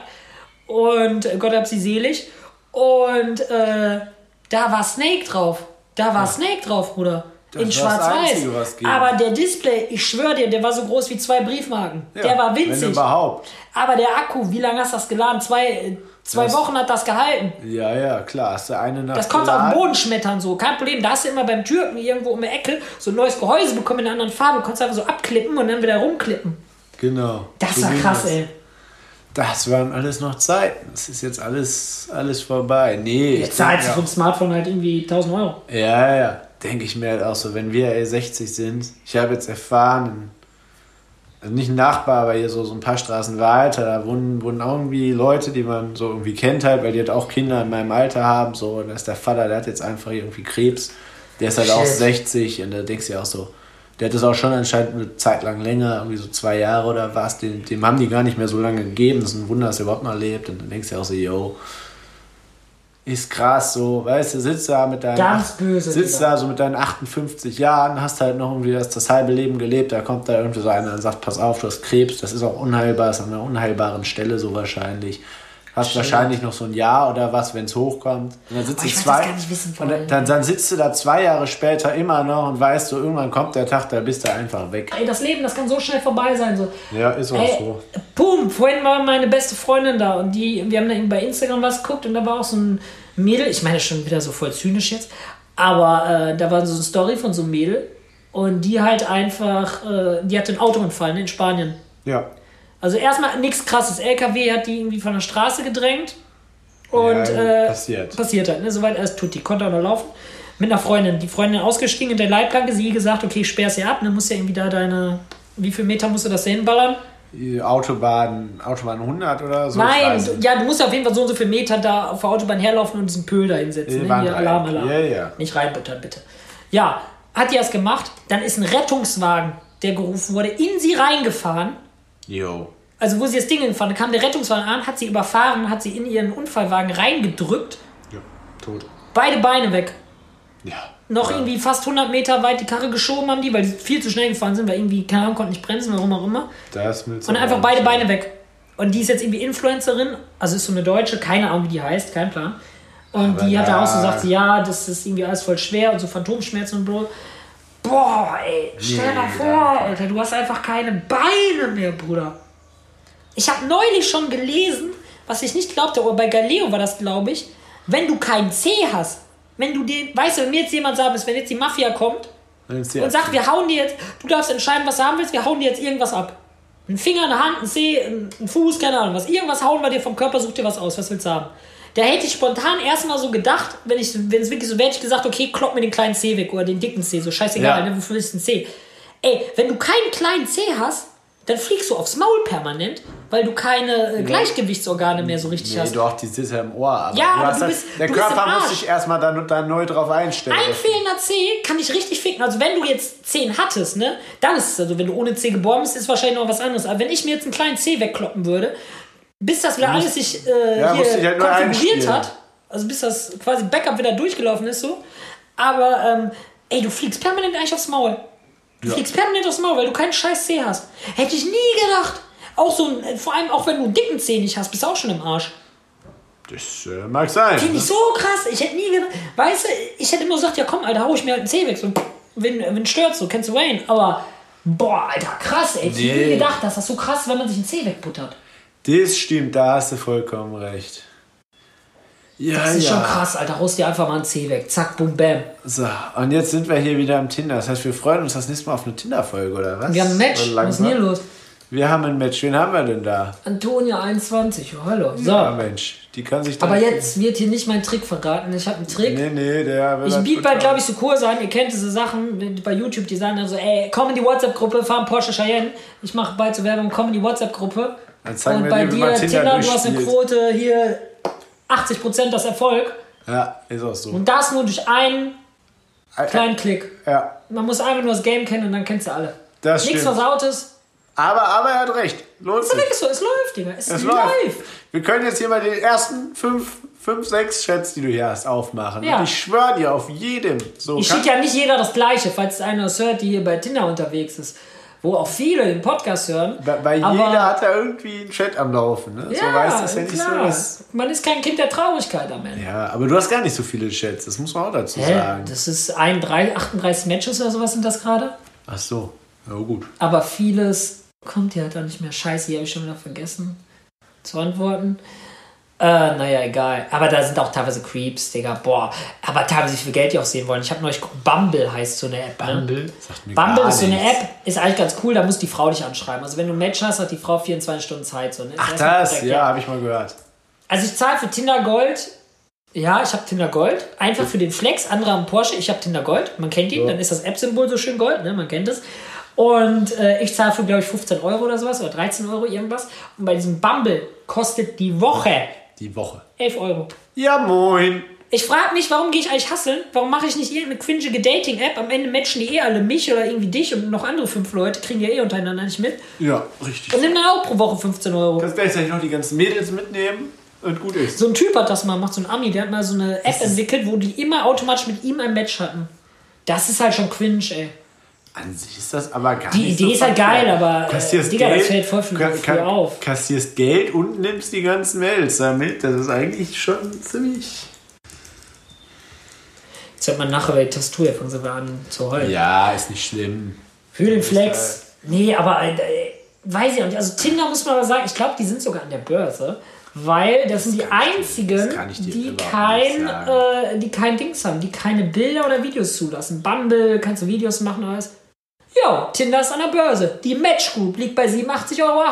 [SPEAKER 3] Und äh, Gott hab sie selig. Und äh, da war Snake drauf. Da war Snake drauf, Bruder.
[SPEAKER 2] Das
[SPEAKER 3] in schwarz-weiß. Aber der Display, ich schwöre dir, der war so groß wie zwei Briefmarken.
[SPEAKER 2] Ja,
[SPEAKER 3] der war
[SPEAKER 2] Wenn
[SPEAKER 3] winzig.
[SPEAKER 2] überhaupt.
[SPEAKER 3] Aber der Akku, wie lange hast du das geladen? Zwei, äh, zwei
[SPEAKER 2] Das-
[SPEAKER 3] Wochen hat das gehalten.
[SPEAKER 2] Ja, ja, klar. Hast du eine Nacht
[SPEAKER 3] Das konntest du auf den? Boden schmettern, so. Kein Problem. Da hast du immer beim Türken irgendwo um die Ecke so ein neues Gehäuse bekommen in einer anderen Farbe. Konntest du einfach so abklippen und dann wieder rumklippen.
[SPEAKER 2] Genau.
[SPEAKER 3] Das
[SPEAKER 2] So
[SPEAKER 3] war krass,
[SPEAKER 2] das.
[SPEAKER 3] ey.
[SPEAKER 2] Das waren alles noch Zeiten. Das ist jetzt alles, alles vorbei. Nee,
[SPEAKER 3] Jetzt
[SPEAKER 2] ja,
[SPEAKER 3] für ein Smartphone halt irgendwie 1000 Euro.
[SPEAKER 2] Ja, ja, denke ich mir halt auch so, wenn wir ey, 60 sind, ich habe jetzt erfahren, also nicht ein Nachbar, aber hier so, so ein paar Straßen weiter, da wohnen, wohnen auch irgendwie Leute, die man so irgendwie kennt halt, weil die halt auch Kinder in meinem Alter haben, so, und da ist der Vater, der hat jetzt einfach irgendwie Krebs, der ist halt auch
[SPEAKER 3] Shit.
[SPEAKER 2] 60 und da denkst du ja auch so, der hat das auch schon anscheinend eine Zeit lang länger, irgendwie so zwei Jahre oder was, dem, dem haben die gar nicht mehr so lange gegeben, das ist ein Wunder, dass er überhaupt noch lebt und dann denkst du ja auch so, yo, ist krass so, weißt du, sitzt da mit deinen
[SPEAKER 3] Ganz böse,
[SPEAKER 2] sitzt da so mit deinen 58 Jahren, hast halt noch irgendwie das, das halbe Leben gelebt, da kommt da irgendwie so einer und sagt, pass auf, du hast Krebs, das ist auch unheilbar, ist an einer unheilbaren Stelle so wahrscheinlich. Hast wahrscheinlich noch so ein Jahr oder was, wenn es hochkommt. Und dann sitzt
[SPEAKER 3] Oh,
[SPEAKER 2] du
[SPEAKER 3] ich
[SPEAKER 2] zwei.
[SPEAKER 3] wollen.
[SPEAKER 2] dann, dann sitzt du da zwei Jahre später immer noch und weißt so, irgendwann kommt der Tag, da bist du einfach weg.
[SPEAKER 3] Ey, das Leben, das kann so schnell vorbei sein. So.
[SPEAKER 2] Ja, ist auch
[SPEAKER 3] Ey,
[SPEAKER 2] so.
[SPEAKER 3] Boom, vorhin war meine beste Freundin da und die, wir haben dann bei Instagram was geguckt und da war auch so ein Mädel, ich meine schon wieder so voll zynisch jetzt, aber äh, da war so eine Story von so einem Mädel und die halt einfach, äh, die hatte einen Autounfall ne, in Spanien.
[SPEAKER 2] Ja.
[SPEAKER 3] Also erstmal nichts krasses. LKW hat die irgendwie von der Straße gedrängt und
[SPEAKER 2] Ja,
[SPEAKER 3] äh,
[SPEAKER 2] passiert.
[SPEAKER 3] passiert halt, ne? Soweit alles tut. Die konnte auch noch laufen. Mit einer Freundin. Die Freundin ausgestiegen in der Leitplanke, sie gesagt, okay, ich sperr's ihr ab, dann musst du ja irgendwie da deine. Wie viel Meter musst du das da hinballern?
[SPEAKER 2] Autobahn, Autobahn 100 oder so?
[SPEAKER 3] Nein, du, ja, du musst auf jeden Fall so und so viele Meter da auf der Autobahn herlaufen und diesen Pöhl da hinsetzen. Ne? Hier. Alarm, Alarm.
[SPEAKER 2] Ja, ja.
[SPEAKER 3] Nicht reinbuttern, bitte. Ja, hat die das gemacht, dann ist ein Rettungswagen, der gerufen wurde, in sie reingefahren.
[SPEAKER 2] Jo.
[SPEAKER 3] Also wo sie das Ding hinfahren, kam der Rettungswagen an, hat sie überfahren, hat sie in ihren Unfallwagen reingedrückt,
[SPEAKER 2] Ja, tot.
[SPEAKER 3] beide Beine weg.
[SPEAKER 2] Ja.
[SPEAKER 3] Noch
[SPEAKER 2] ja.
[SPEAKER 3] irgendwie fast 100 Meter weit die Karre geschoben haben die, weil die viel zu schnell gefahren sind, weil irgendwie, keine Ahnung, konnten nicht bremsen, warum auch immer.
[SPEAKER 2] Das willst du
[SPEAKER 3] Und einfach beide. Beine weg. Und die ist jetzt irgendwie Influencerin, also ist so eine Deutsche, keine Ahnung, wie die heißt, kein Plan. Und
[SPEAKER 2] Aber
[SPEAKER 3] die hat da auch so gesagt, ja, das ist irgendwie alles voll schwer und so Phantomschmerzen und Bro. Boah, ey, stell
[SPEAKER 2] Nee,
[SPEAKER 3] mal vor, Alter, du hast einfach keine Beine mehr, Bruder. Ich habe neulich schon gelesen, was ich nicht glaubte, aber bei Galileo war das, glaube ich, wenn du keinen C hast, wenn du den, weißt du, wenn mir jetzt jemand sagt, wenn jetzt die Mafia kommt und sagt, wir hauen dir jetzt, du darfst entscheiden, was du haben willst, wir hauen dir jetzt irgendwas ab. Ein Finger, eine Hand, ein Zeh, ein ein Fuß, keine Ahnung was. Irgendwas hauen wir dir vom Körper, such dir was aus, was willst du haben? Da hätte ich spontan erstmal so gedacht, wenn ich, wenn es wirklich so wäre, hätte ich gesagt, okay, klopp mir den kleinen Zeh weg oder den dicken Zeh, so scheißegal,
[SPEAKER 2] Ja.
[SPEAKER 3] ne, wofür ist ein Zeh? Ey, wenn du keinen kleinen Zeh hast, dann fliegst du aufs Maul permanent, weil du keine äh, Gleichgewichtsorgane mehr so richtig
[SPEAKER 2] Nee,
[SPEAKER 3] hast.
[SPEAKER 2] doch, die sitzt ja im Ohr. Aber
[SPEAKER 3] Ja, aber
[SPEAKER 2] hast
[SPEAKER 3] du bist-
[SPEAKER 2] der
[SPEAKER 3] du
[SPEAKER 2] Körper muss sich erstmal da, da neu drauf einstellen.
[SPEAKER 3] Ein fehlender C kann dich richtig ficken. Also wenn du jetzt 10 hattest, ne, dann ist es, also wenn du ohne C geboren bist, ist wahrscheinlich noch was anderes. Aber wenn ich mir jetzt einen kleinen C wegkloppen würde, bis das wieder alles sich äh,
[SPEAKER 2] Ja,
[SPEAKER 3] hier
[SPEAKER 2] halt
[SPEAKER 3] konfiguriert hat, also bis das quasi Backup wieder durchgelaufen ist so, aber ähm, ey, du fliegst permanent eigentlich aufs Maul. Du fliegst permanent aufs Maul, weil du keinen scheiß C hast. Hätte ich nie gedacht. Auch so ein, vor allem auch wenn du einen dicken C nicht hast, bist du auch schon im Arsch.
[SPEAKER 2] Das äh, mag sein.
[SPEAKER 3] Finde ich so krass. Ich hätte nie gedacht. Weißt du, ich hätte immer gesagt, ja komm, Alter, hau ich mir halt einen Zeh weg. So, wenn, wenn stört so, kennst du Wayne. Aber, boah, Alter, krass, ey. Ich hätte nie gedacht, dass das so krass ist, wenn man sich einen Zeh wegbuttert.
[SPEAKER 2] Das stimmt, da hast du vollkommen recht. Ja,
[SPEAKER 3] Das ist
[SPEAKER 2] ja.
[SPEAKER 3] schon krass, Alter. Haust dir einfach mal einen Zeh weg. Zack, boom, bam.
[SPEAKER 2] So, und jetzt sind wir hier wieder am Tinder. Das heißt, wir freuen uns das nächste Mal auf eine Tinder-Folge, oder was?
[SPEAKER 3] Wir haben ein Match.
[SPEAKER 2] So
[SPEAKER 3] Was ist denn hier los?
[SPEAKER 2] Wir haben ein Match. Wen haben wir denn da?
[SPEAKER 3] Antonia 21. Oh, hallo. So.
[SPEAKER 2] Ja, Mensch. Die kann sich.
[SPEAKER 3] Aber jetzt wird hier nicht mein Trick verraten. Ich habe einen Trick.
[SPEAKER 2] Nee, nee, der
[SPEAKER 3] Ich biete bald, glaube ich, so Kurse an. Ihr kennt diese Sachen bei YouTube, die sagen dann so, ey, komm in die WhatsApp-Gruppe, fahr einen Porsche Cheyenne. Ich mache bald zur Werbung, komm in die WhatsApp-Gruppe.
[SPEAKER 2] Dann zeigen
[SPEAKER 3] Und
[SPEAKER 2] wir
[SPEAKER 3] bei
[SPEAKER 2] dir,
[SPEAKER 3] dir,
[SPEAKER 2] Tinder
[SPEAKER 3] du hast eine. Quote hier 80% das Erfolg.
[SPEAKER 2] Ja, ist auch so.
[SPEAKER 3] Und das nur durch einen kleinen Klick.
[SPEAKER 2] Ja,
[SPEAKER 3] Man muss einfach nur das Game kennen und dann kennst du alle.
[SPEAKER 2] das
[SPEAKER 3] Nichts
[SPEAKER 2] stimmt.
[SPEAKER 3] Versautes.
[SPEAKER 2] Aber, aber er hat recht. Lohnt
[SPEAKER 3] Das
[SPEAKER 2] sich.
[SPEAKER 3] so, es läuft, Digga. Es,
[SPEAKER 2] Es
[SPEAKER 3] läuft.
[SPEAKER 2] läuft. Wir können jetzt hier mal die ersten fünf, fünf, sechs Chats, die du hier hast, aufmachen.
[SPEAKER 3] Ja.
[SPEAKER 2] Und ich schwöre dir auf jedem. So
[SPEAKER 3] Ich schicke ja nicht jeder das Gleiche, falls einer es hört, die hier bei Tinder unterwegs ist. Wo auch viele den Podcast hören.
[SPEAKER 2] Bei
[SPEAKER 3] Aber-
[SPEAKER 2] jeder hat er irgendwie einen Chat am Laufen. Ne? so
[SPEAKER 3] Ja,
[SPEAKER 2] weißt du, ist ja nicht so,
[SPEAKER 3] klar. Man ist kein Kind der Traurigkeit am Ende.
[SPEAKER 2] Ja, aber du hast gar nicht so viele Chats, das muss man auch dazu
[SPEAKER 3] Hä?
[SPEAKER 2] sagen.
[SPEAKER 3] Das ist ein, drei, 38 Matches oder sowas sind das gerade.
[SPEAKER 2] Ach so, ja gut.
[SPEAKER 3] Aber vieles kommt ja halt auch nicht mehr. Scheiße, hier habe ich schon wieder vergessen zu antworten. Äh, naja, egal. Aber da sind auch teilweise Creeps, Digga. Boah. Aber teilweise, wie viel Geld die auch sehen wollen. Ich habe neulich geguckt, Bumble heißt so eine App. Ne?
[SPEAKER 2] Sagt mir
[SPEAKER 3] Bumble ist so eine. App, ist eigentlich ganz cool, da muss die Frau dich anschreiben. Also wenn du ein Match hast, hat die Frau 24 Stunden Zeit. So, ne?
[SPEAKER 2] Ach das,
[SPEAKER 3] korrekt,
[SPEAKER 2] ja, habe ich mal gehört.
[SPEAKER 3] Also ich zahle für Tinder Gold. Ja, ich habe Tinder Gold. Einfach für den Flex. Andere haben Porsche, ich habe Tinder Gold. Man kennt ihn,
[SPEAKER 2] Ja.
[SPEAKER 3] dann ist das App-Symbol so schön Gold, ne? man kennt es. Und äh, ich zahle für, glaube ich, 15 Euro oder sowas oder 13 Euro irgendwas. Und bei diesem Bumble kostet die Woche
[SPEAKER 2] Die Woche.
[SPEAKER 3] 11 Euro.
[SPEAKER 2] Ja, moin.
[SPEAKER 3] Ich frage mich, warum gehe ich eigentlich hasseln? Warum mache ich nicht irgendeine cringige Dating-App? Am Ende matchen die eh alle mich oder irgendwie dich und noch andere fünf Leute, kriegen die ja eh untereinander nicht mit.
[SPEAKER 2] Ja, richtig.
[SPEAKER 3] Und nimm dann auch pro Woche 15 Euro.
[SPEAKER 2] Kannst gleichzeitig noch die ganzen Mädels mitnehmen und gut ist.
[SPEAKER 3] So ein Typ hat das mal gemacht, so ein Ami, der hat mal so eine App entwickelt, wo die immer automatisch mit ihm ein Match hatten. Das ist halt schon cringe, ey.
[SPEAKER 2] An sich ist das aber gar
[SPEAKER 3] Die
[SPEAKER 2] nicht
[SPEAKER 3] Idee
[SPEAKER 2] so
[SPEAKER 3] ist halt
[SPEAKER 2] verkehrt.
[SPEAKER 3] geil, aber, äh,
[SPEAKER 2] Kassierst
[SPEAKER 3] Digga, das
[SPEAKER 2] Geld,
[SPEAKER 3] fällt voll früh- früh auf.
[SPEAKER 2] Kassierst Geld und nimmst die ganzen Mails damit. Das ist eigentlich schon ziemlich...
[SPEAKER 3] Jetzt hört man nachher bei der Tastatur, jetzt fangen sie an zu heulen.
[SPEAKER 2] Ja, ist nicht schlimm.
[SPEAKER 3] Für den Flex. Nee, aber äh, weiß ich auch nicht. Also Tinder muss man aber sagen, ich glaube, die sind sogar an der Börse. Weil das sind die einzigen,
[SPEAKER 2] das
[SPEAKER 3] die kein, äh, die kein Dings haben, die keine Bilder oder Videos zulassen. Bumble, kannst du Videos machen oder alles. Jo, Tinder ist an der Börse. Die Match Group liegt bei 87,80 Euro.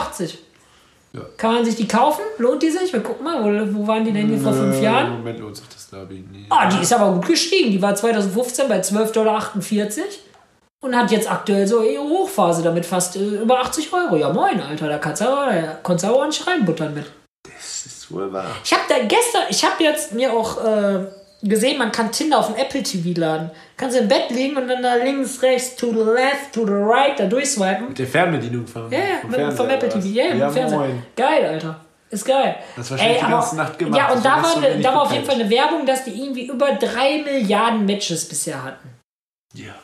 [SPEAKER 2] Ja.
[SPEAKER 3] Kann man sich die kaufen? Lohnt die sich? Wir gucken mal, wo, wo waren die denn hier vor fünf Jahren?
[SPEAKER 2] Im Moment lohnt sich das, glaube ich, nicht.
[SPEAKER 3] Ah, die ist aber gut gestiegen. Die war 2015 bei 12,48 Dollar und hat jetzt aktuell so ihre Hochphase damit fast äh, über 80 Euro. Ja, moin, Alter, da kannst du aber, aber nicht reinbuttern mit.
[SPEAKER 2] Das ist wohl wahr.
[SPEAKER 3] Ich habe da gestern, ich habe jetzt mir auch äh, gesehen, man kann Tinder auf dem Apple TV laden. Kannst du im Bett liegen und dann da links, rechts, to the left, to the right, da durchswipen.
[SPEAKER 2] Mit der Fernbedienung vom,
[SPEAKER 3] Ja, ja,
[SPEAKER 2] vom,
[SPEAKER 3] mit, vom Apple? TV, ja, ja, mit
[SPEAKER 2] ja moin.
[SPEAKER 3] Geil, Alter. Ist geil.
[SPEAKER 2] Das wahrscheinlich die ganze Nacht gemacht,
[SPEAKER 3] Ja, und
[SPEAKER 2] so
[SPEAKER 3] da war,
[SPEAKER 2] wenig
[SPEAKER 3] da war auf jeden. Fall eine Werbung, dass die irgendwie über drei Milliarden Matches bisher hatten.
[SPEAKER 2] Ja.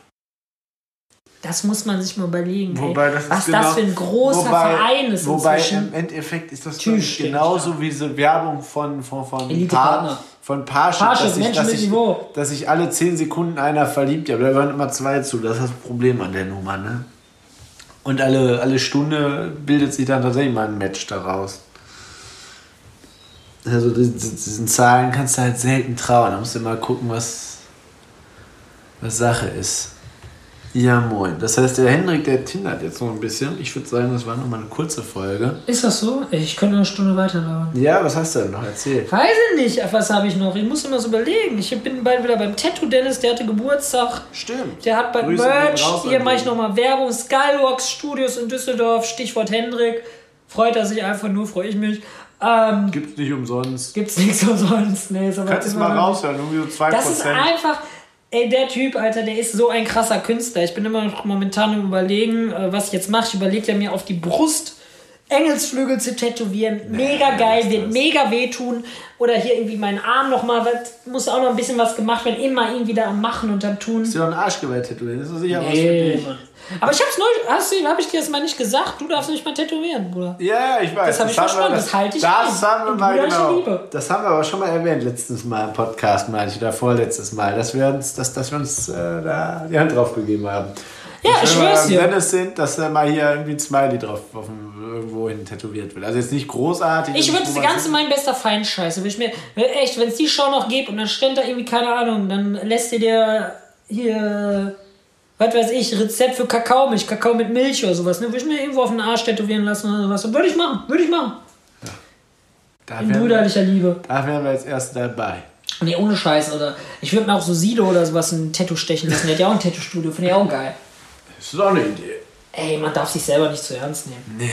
[SPEAKER 3] Das muss man sich mal überlegen.
[SPEAKER 2] Wobei
[SPEAKER 3] ey.
[SPEAKER 2] das ist
[SPEAKER 3] was
[SPEAKER 2] genau,
[SPEAKER 3] das für ein großer
[SPEAKER 2] wobei,
[SPEAKER 3] Verein ist
[SPEAKER 2] Wobei
[SPEAKER 3] inzwischen.
[SPEAKER 2] im Endeffekt ist das genauso wie so Werbung von von von
[SPEAKER 3] Elite-Partner.
[SPEAKER 2] Paar, von Parship,
[SPEAKER 3] Parship,
[SPEAKER 2] dass, ich, dass, ich, dass sich alle 10 Sekunden einer verliebt. Ja, aber da gehören immer zwei zu. Das ist das Problem an der Nummer, ne? Und alle, alle Stunde bildet sich dann tatsächlich mal ein Match daraus. Also die- die- diesen Zahlen kannst du halt selten trauen. Da musst du mal gucken, was, was Sache ist. Ja, moin. Das heißt, der Hendrik, der tindert jetzt noch ein bisschen. Ich würde sagen, das war noch mal eine kurze Folge.
[SPEAKER 3] Ist das so? Ich könnte eine Stunde weiterlaufen.
[SPEAKER 2] Ja, was hast du denn noch erzählt?
[SPEAKER 3] Weiß ich nicht, was habe ich noch? Ich muss immer so überlegen. Ich bin bald wieder beim Tattoo Dennis, der hatte Geburtstag.
[SPEAKER 2] Stimmt.
[SPEAKER 3] Der hat bald
[SPEAKER 2] Grüße
[SPEAKER 3] Merch. Hier mache ich nochmal Werbung. Skywalks Studios in Düsseldorf. Stichwort Hendrik. Freut er sich einfach nur, freue ich mich. Ähm,
[SPEAKER 2] Gibt's nicht umsonst.
[SPEAKER 3] gibt's nichts umsonst. Nee, ist aber
[SPEAKER 2] Kannst es mal raushören, irgendwie so 2%.
[SPEAKER 3] Das ist einfach. Ey, der Typ, Alter, der ist so ein krasser Künstler. Ich bin immer noch momentan am überlegen, äh, was ich jetzt mache. Ich überlege ja mir auf die Brust Engelsflügel zu tätowieren. Mega geil,
[SPEAKER 2] ist
[SPEAKER 3] wird
[SPEAKER 2] das.
[SPEAKER 3] mega wehtun. Oder hier irgendwie meinen Arm nochmal, muss auch noch ein bisschen was gemacht werden. Immer irgendwie da am Machen und am Tun.
[SPEAKER 2] Ist ja ein Arschgeweih tätowieren. Ist das sicher was für
[SPEAKER 3] Nee,
[SPEAKER 2] dich?
[SPEAKER 3] Aber ich hab's neu, hast du, hab ich dir das mal nicht gesagt? Du darfst nicht mal tätowieren, Bruder.
[SPEAKER 2] Ja, ich weiß.
[SPEAKER 3] Das hab ich verstanden,
[SPEAKER 2] wir-
[SPEAKER 3] das halte ich
[SPEAKER 2] Das
[SPEAKER 3] ein.
[SPEAKER 2] haben wir mal genau. Das haben wir aber schon mal erwähnt letztes Mal im Podcast, meine ich, oder vorletztes Mal, dass wir uns, dass, dass wir uns äh, da die Hand drauf gegeben haben.
[SPEAKER 3] Ja, ich
[SPEAKER 2] Wenn wir
[SPEAKER 3] schwör's dir.
[SPEAKER 2] Dennis sind, dass da mal hier irgendwie ein Smiley drauf auf dem, irgendwo hin tätowiert wird. Also jetzt nicht großartig.
[SPEAKER 3] Ich würde
[SPEAKER 2] man
[SPEAKER 3] ganze mein bester Feind scheiße. Will ich mir, echt, wenn es die Show noch gibt und dann stellt da irgendwie, keine Ahnung, dann lässt ihr dir hier, was weiß ich, Rezept für Kakaomilch, Kakao mit Milch oder sowas, ne? Würde ich mir irgendwo auf den Arsch tätowieren lassen oder sowas. Würde ich machen, würde ich machen.
[SPEAKER 2] Da
[SPEAKER 3] In brüderlicher Liebe.
[SPEAKER 2] da wären wir jetzt erst dabei.
[SPEAKER 3] Nee, ohne Scheiß, oder? Ich würde mir auch so Sido oder sowas ein Tattoo stechen lassen. Der hat ja auch ein Tattoo-Studio, finde ich auch geil.
[SPEAKER 2] Das ist auch eine Idee.
[SPEAKER 3] Ey, man darf sich selber nicht zu ernst nehmen.
[SPEAKER 2] Nee.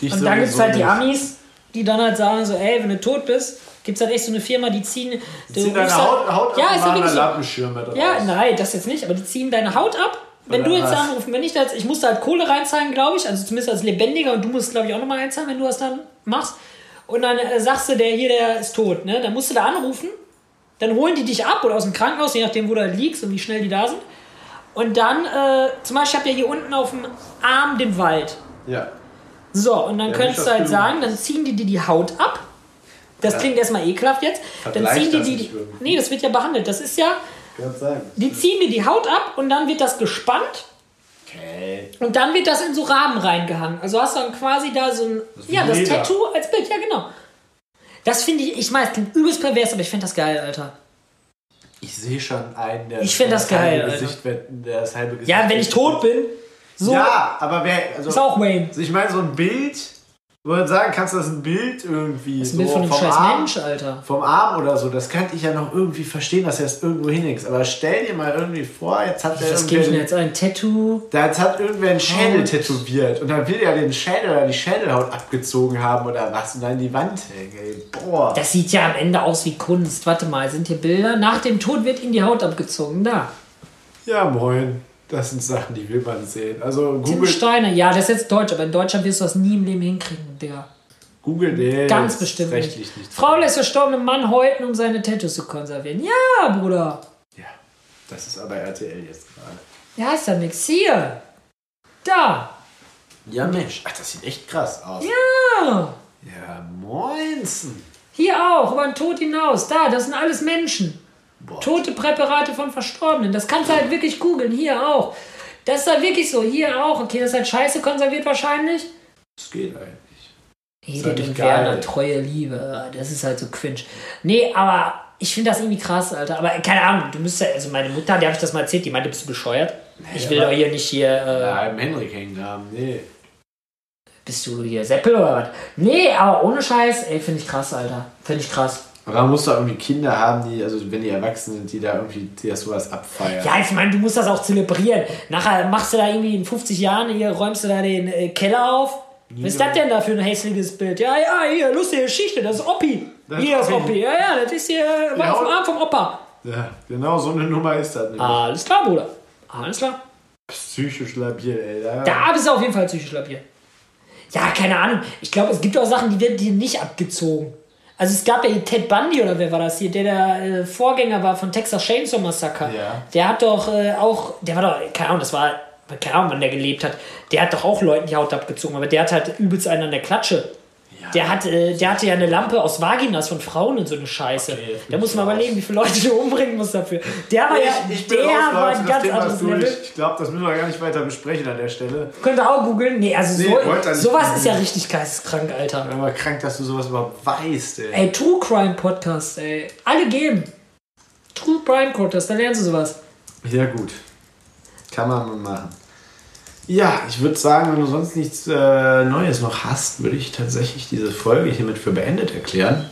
[SPEAKER 2] Dich
[SPEAKER 3] Und dann gibt es halt die. Amis, die dann halt sagen so, ey, wenn du tot bist, gibt es halt echt so eine Firma, die ziehen... du
[SPEAKER 2] Zieh deine
[SPEAKER 3] rufst halt-
[SPEAKER 2] Haut, Haut
[SPEAKER 3] ja,
[SPEAKER 2] ab
[SPEAKER 3] ist
[SPEAKER 2] und machen. Lampenschirme draus.
[SPEAKER 3] Ja, nein, das jetzt nicht, aber die ziehen deine Haut ab. Wenn
[SPEAKER 2] Oder
[SPEAKER 3] du jetzt anrufen, wenn ich da jetzt, ich musste halt Kohle reinzahlen, glaube ich, also zumindest als Lebendiger und du musst, glaube ich, auch nochmal einzahlen, wenn du das dann machst. Und dann äh, sagst du, der hier, der ist tot, ne? Dann musst du da anrufen, dann holen die dich ab oder aus dem Krankenhaus, je nachdem, wo du halt liegst und wie schnell die da sind. Und dann, äh, zum Beispiel, ich habe ja hier unten auf dem Arm den Wald.
[SPEAKER 2] Ja.
[SPEAKER 3] So, und dann
[SPEAKER 2] Ja,
[SPEAKER 3] könntest du halt
[SPEAKER 2] das
[SPEAKER 3] sagen, dann ziehen die dir die Haut ab. Das
[SPEAKER 2] Ja.
[SPEAKER 3] klingt erstmal ekelhaft jetzt. Dann ziehen die
[SPEAKER 2] das
[SPEAKER 3] die. Nee, das wird ja behandelt. Das ist ja.
[SPEAKER 2] Kann sein.
[SPEAKER 3] Die ziehen dir die Haut ab und dann wird das gespannt
[SPEAKER 2] Okay.
[SPEAKER 3] und dann wird das in so Rahmen reingehangen. Also hast du dann quasi da so ein.
[SPEAKER 2] ist wie
[SPEAKER 3] Ja, das
[SPEAKER 2] Leder.
[SPEAKER 3] Tattoo als Bild, ja genau. Das finde ich, ich meine, es klingt übelst pervers, aber ich finde das geil, Alter.
[SPEAKER 2] Ich sehe schon einen, der
[SPEAKER 3] Ich das
[SPEAKER 2] halbe
[SPEAKER 3] geil.
[SPEAKER 2] Gesicht, wird- der das halbe Gesicht
[SPEAKER 3] Ja, wenn ich tot bin, so
[SPEAKER 2] Ja, aber wer. Also,
[SPEAKER 3] ist auch Wayne.
[SPEAKER 2] also ich meine, so ein Bild, wo man sagen kannst, das ist ein Bild irgendwie.
[SPEAKER 3] Das ist
[SPEAKER 2] so
[SPEAKER 3] ein Bild von einem
[SPEAKER 2] vom
[SPEAKER 3] scheiß
[SPEAKER 2] Arm,
[SPEAKER 3] Mensch, Alter.
[SPEAKER 2] Vom Arm oder so, das könnte ich ja noch irgendwie verstehen, dass er es irgendwo hinlegst. Aber stell dir mal irgendwie vor, jetzt hat der
[SPEAKER 3] Das gebe ich mir jetzt ein Tattoo.
[SPEAKER 2] da jetzt hat irgendwer einen Schädel tätowiert und dann will er den Schädel oder die Schädelhaut abgezogen haben oder was und dann die Wand hängen. Ey, boah.
[SPEAKER 3] Das sieht ja am Ende aus wie Kunst. Warte mal, sind hier Bilder? Nach dem Tod wird ihm die Haut abgezogen. Da.
[SPEAKER 2] Ja, moin. Das sind Sachen, die will man sehen. Also
[SPEAKER 3] Tim
[SPEAKER 2] Google,
[SPEAKER 3] Steiner. Ja, das ist jetzt Deutsch, aber in Deutschland wirst du das nie im Leben hinkriegen, Digga.
[SPEAKER 2] Google den.
[SPEAKER 3] Ganz bestimmt
[SPEAKER 2] rechtlich
[SPEAKER 3] nicht.
[SPEAKER 2] nicht.
[SPEAKER 3] Frau lässt verstorbenen Mann häuten, um seine Tattoos zu konservieren. Ja, Bruder.
[SPEAKER 2] Ja, das ist aber RTL jetzt gerade.
[SPEAKER 3] Ja, ist ja nix. Hier. Da.
[SPEAKER 2] Ja, Mensch. Ach, das sieht echt krass aus.
[SPEAKER 3] Ja.
[SPEAKER 2] Ja, moinsen.
[SPEAKER 3] Hier auch, über den Tod hinaus. Da, das sind alles Menschen.
[SPEAKER 2] Boah.
[SPEAKER 3] Tote Präparate von Verstorbenen. Das kannst du halt wirklich googeln. Hier auch. Das ist halt wirklich so. Hier auch. Okay, das ist halt scheiße konserviert wahrscheinlich.
[SPEAKER 2] Das geht eigentlich.
[SPEAKER 3] Edith
[SPEAKER 2] halt
[SPEAKER 3] und
[SPEAKER 2] geil.
[SPEAKER 3] Werner, treue Liebe. Das ist halt so cringe. Nee, aber ich finde das irgendwie krass, Alter. Aber keine Ahnung, du müsstest, also meine Mutter, die habe ich das mal erzählt, die meinte, bist du bescheuert? ich will doch hier nicht hier, äh,
[SPEAKER 2] Ja, im Henrik hängen haben. Nee.
[SPEAKER 3] bist du hier Seppel oder was? Nee, aber ohne Scheiß, ey, finde ich krass, Alter. Finde ich krass.
[SPEAKER 2] Aber man muss doch irgendwie Kinder haben, die, also wenn die erwachsen sind, die da irgendwie die das sowas abfeiern.
[SPEAKER 3] Ja, ich meine, du musst das auch zelebrieren. Nachher machst du da irgendwie in 50 Jahren, hier räumst du da den äh, Keller auf. Was ist das denn da für ein hässliches Bild? Ja, ja, hier, lustige Geschichte, das ist Oppi.
[SPEAKER 2] Das
[SPEAKER 3] hier ist
[SPEAKER 2] Oppi.
[SPEAKER 3] Ja, ja, das ist hier, war auf dem Arm vom Opa.
[SPEAKER 2] Ja, genau so eine Nummer ist das. nämlich.
[SPEAKER 3] Alles klar, Bruder. Alles klar.
[SPEAKER 2] Psychisch labil, ey. Da,
[SPEAKER 3] Da bist du auf jeden Fall psychisch labil. Ja, keine Ahnung. Ich glaube, es gibt auch Sachen, die werden dir nicht abgezogen. Also es gab ja Ted Bundy oder wer war das hier, der der äh, Vorgänger war von Texas Chainsaw Massacre.
[SPEAKER 2] Ja.
[SPEAKER 3] Der hat doch äh, auch, der war doch, keine Ahnung, das war, keine Ahnung, wann der gelebt hat. Der hat doch auch Leuten die Haut abgezogen, aber der hat halt übelst einen an der Klatsche. Der, hat, äh, der hatte ja eine Lampe aus Vaginas von Frauen und so eine Scheiße.
[SPEAKER 2] Okay, bin
[SPEAKER 3] da muss
[SPEAKER 2] ich
[SPEAKER 3] man überlegen, wie viele Leute du umbringen musst dafür. Der war ja,
[SPEAKER 2] ich, ich bin
[SPEAKER 3] der
[SPEAKER 2] raus,
[SPEAKER 3] war ein ganz anderes. Level.
[SPEAKER 2] Ich glaube, das müssen wir gar nicht weiter besprechen an der Stelle.
[SPEAKER 3] Könnt ihr auch googeln? Nee, also
[SPEAKER 2] Nee,
[SPEAKER 3] so, sowas
[SPEAKER 2] googeln.
[SPEAKER 3] ist ja richtig geisteskrank, Alter.
[SPEAKER 2] Aber krank, dass du sowas überhaupt weißt, ey.
[SPEAKER 3] Ey, True Crime Podcast, ey. Alle geben. True Crime Podcast, da lernst du sowas.
[SPEAKER 2] Ja, gut. Kann man mal machen. Ja, ich würde sagen, wenn du sonst nichts äh, Neues noch hast, würde ich tatsächlich diese Folge hiermit für beendet erklären.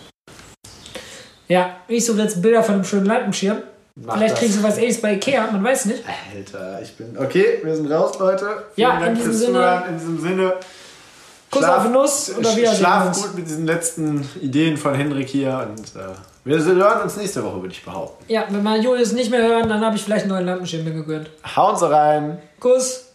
[SPEAKER 3] Ja, ich suche jetzt Bilder von einem schönen Lampenschirm.
[SPEAKER 2] Mach
[SPEAKER 3] Vielleicht
[SPEAKER 2] das.
[SPEAKER 3] kriegst du was ähnliches bei Ikea, man weiß nicht.
[SPEAKER 2] Alter, ich bin. Okay, wir sind raus, Leute. Vielen
[SPEAKER 3] Ja, in
[SPEAKER 2] Dank
[SPEAKER 3] diesem
[SPEAKER 2] fürs
[SPEAKER 3] Sinne-
[SPEAKER 2] Zuhören. In diesem Sinne.
[SPEAKER 3] Kuss auf die Nuss oder wir sehen
[SPEAKER 2] Schlaf gut mit diesen letzten Ideen von Henrik hier und äh, wir hören uns nächste Woche, würde ich behaupten.
[SPEAKER 3] Ja, wenn wir Julius nicht mehr hören, dann habe ich vielleicht einen neuen Lampenschirm mir gegönnt.
[SPEAKER 2] Hauen Sie rein.
[SPEAKER 3] Kuss.